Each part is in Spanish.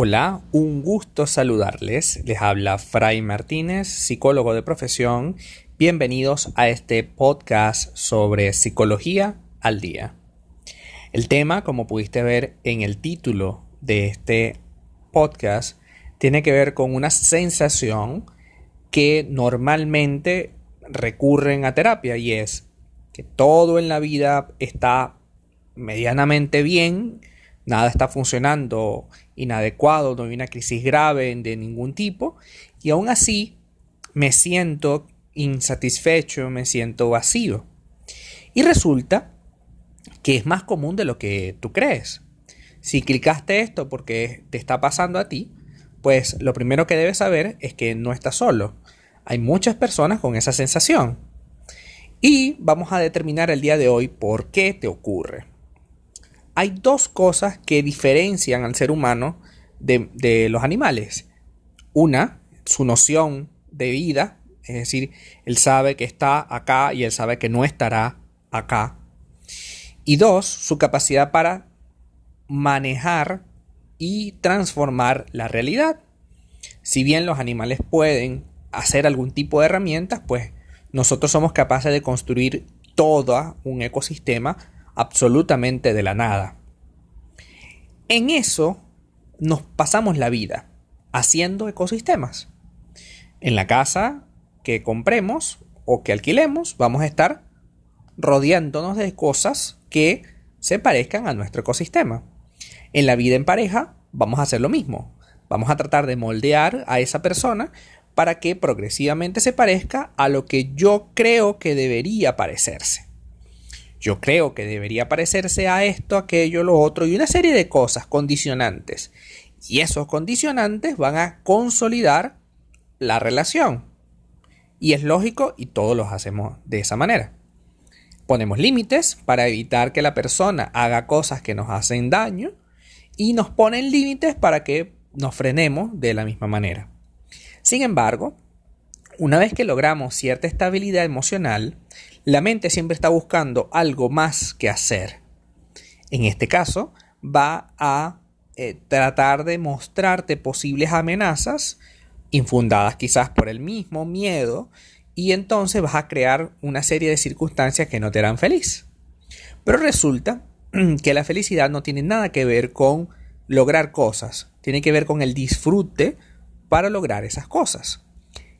Hola, un gusto saludarles. Les habla Fray Martínez, psicólogo de profesión. Bienvenidos a este podcast sobre psicología al día. El tema, como pudiste ver en el título de este podcast, tiene que ver con una sensación que normalmente recurren a terapia y es que todo en la vida está medianamente bien, nada está funcionando inadecuado, no hay una crisis grave de ningún tipo, y aún así me siento insatisfecho, me siento vacío. Y resulta que es más común de lo que tú crees. Si clicaste esto porque te está pasando a ti, pues lo primero que debes saber es que no estás solo. Hay muchas personas con esa sensación. Y vamos a determinar el día de hoy por qué te ocurre hay dos cosas que diferencian al ser humano de, los animales. Una, su noción de vida, es decir, él sabe que está acá y él sabe que no estará acá. Y dos, su capacidad para manejar y transformar la realidad. Si bien los animales pueden hacer algún tipo de herramientas, pues nosotros somos capaces de construir todo un ecosistema absolutamente de la nada. En eso nos pasamos la vida haciendo ecosistemas. En la casa que compremos o que alquilemos vamos a estar rodeándonos de cosas que se parezcan a nuestro ecosistema. En la vida en pareja vamos a hacer lo mismo. Vamos a tratar de moldear a esa persona para que progresivamente se parezca a lo que yo creo que debería parecerse yo creo que debería parecerse a esto, aquello, lo otro y una serie de cosas condicionantes. Y esos condicionantes van a consolidar la relación. Y es lógico y todos los hacemos de esa manera. Ponemos límites para evitar que la persona haga cosas que nos hacen daño y nos ponen límites para que nos frenemos de la misma manera. Sin embargo, una vez que logramos cierta estabilidad emocional, la mente siempre está buscando algo más que hacer. En este caso, va a eh, tratar de mostrarte posibles amenazas, infundadas quizás por el mismo miedo, y entonces vas a crear una serie de circunstancias que no te harán feliz. Pero resulta que la felicidad no tiene nada que ver con lograr cosas, tiene que ver con el disfrute para lograr esas cosas.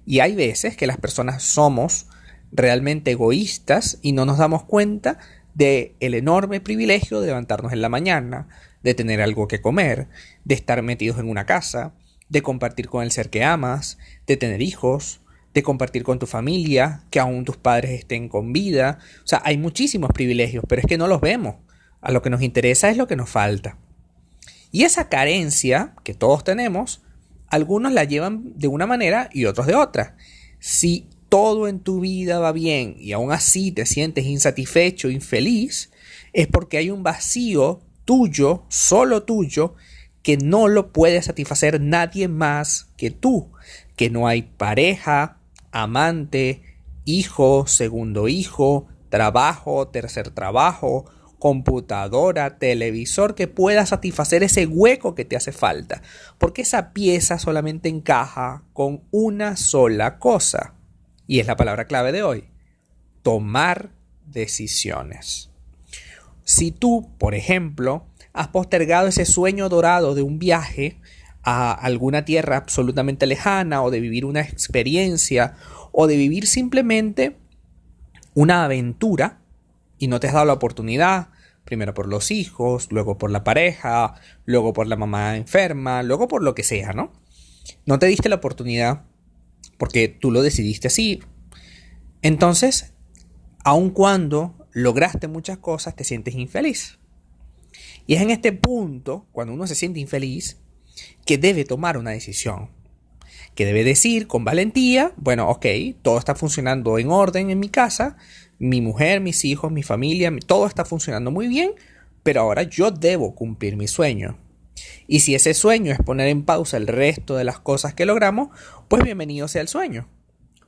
Y hay veces que las personas somos realmente egoístas y no nos damos cuenta de el enorme privilegio de levantarnos en la mañana, de tener algo que comer, de estar metidos en una casa, de compartir con el ser que amas, de tener hijos, de compartir con tu familia, que aún tus padres estén con vida. O sea, hay muchísimos privilegios, pero es que no los vemos. A lo que nos interesa es lo que nos falta. Y esa carencia que todos tenemos, algunos la llevan de una manera y otros de otra. Si todo en tu vida va bien y aún así te sientes insatisfecho, infeliz, es porque hay un vacío tuyo, solo tuyo, que no lo puede satisfacer nadie más que tú, que no hay pareja, amante, hijo, segundo hijo, trabajo, tercer trabajo, computadora, televisor que pueda satisfacer ese hueco que te hace falta, porque esa pieza solamente encaja con una sola cosa. Y es la palabra clave de hoy. Tomar decisiones. Si tú, por ejemplo, has postergado ese sueño dorado de un viaje a alguna tierra absolutamente lejana o de vivir una experiencia o de vivir simplemente una aventura y no te has dado la oportunidad, primero por los hijos, luego por la pareja, luego por la mamá enferma, luego por lo que sea, ¿no? No te diste la oportunidad porque tú lo decidiste así. Entonces, aun cuando lograste muchas cosas, te sientes infeliz. Y es en este punto, cuando uno se siente infeliz, que debe tomar una decisión. Que debe decir con valentía, bueno, ok, todo está funcionando en orden en mi casa, mi mujer, mis hijos, mi familia, todo está funcionando muy bien, pero ahora yo debo cumplir mi sueño. Y si ese sueño es poner en pausa el resto de las cosas que logramos, pues bienvenido sea el sueño.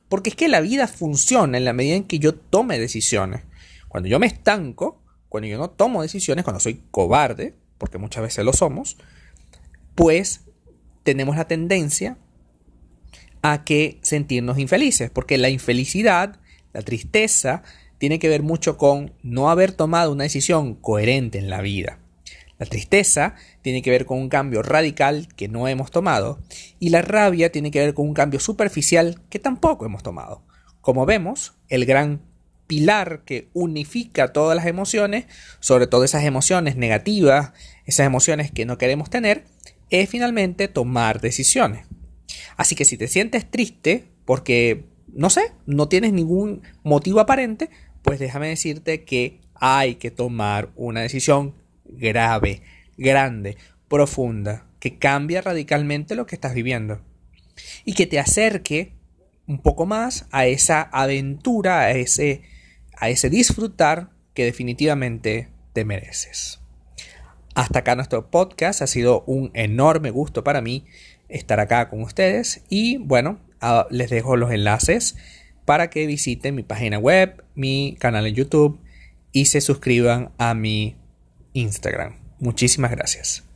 Porque es que la vida funciona en la medida en que yo tome decisiones. Cuando yo me estanco, cuando yo no tomo decisiones, cuando soy cobarde, porque muchas veces lo somos, pues tenemos la tendencia a que sentirnos infelices, porque la infelicidad, la tristeza, tiene que ver mucho con no haber tomado una decisión coherente en la vida. La tristeza tiene que ver con un cambio radical que no hemos tomado y la rabia tiene que ver con un cambio superficial que tampoco hemos tomado. Como vemos, el gran pilar que unifica todas las emociones, sobre todo esas emociones negativas, esas emociones que no queremos tener, es finalmente tomar decisiones. Así que si te sientes triste porque, no sé, no tienes ningún motivo aparente, pues déjame decirte que hay que tomar una decisión grave, grande, profunda, que cambia radicalmente lo que estás viviendo y que te acerque un poco más a esa aventura, a ese, a ese disfrutar que definitivamente te mereces. Hasta acá nuestro podcast, ha sido un enorme gusto para mí estar acá con ustedes y bueno, les dejo los enlaces para que visiten mi página web, mi canal en YouTube y se suscriban a mi Instagram. Muchísimas gracias.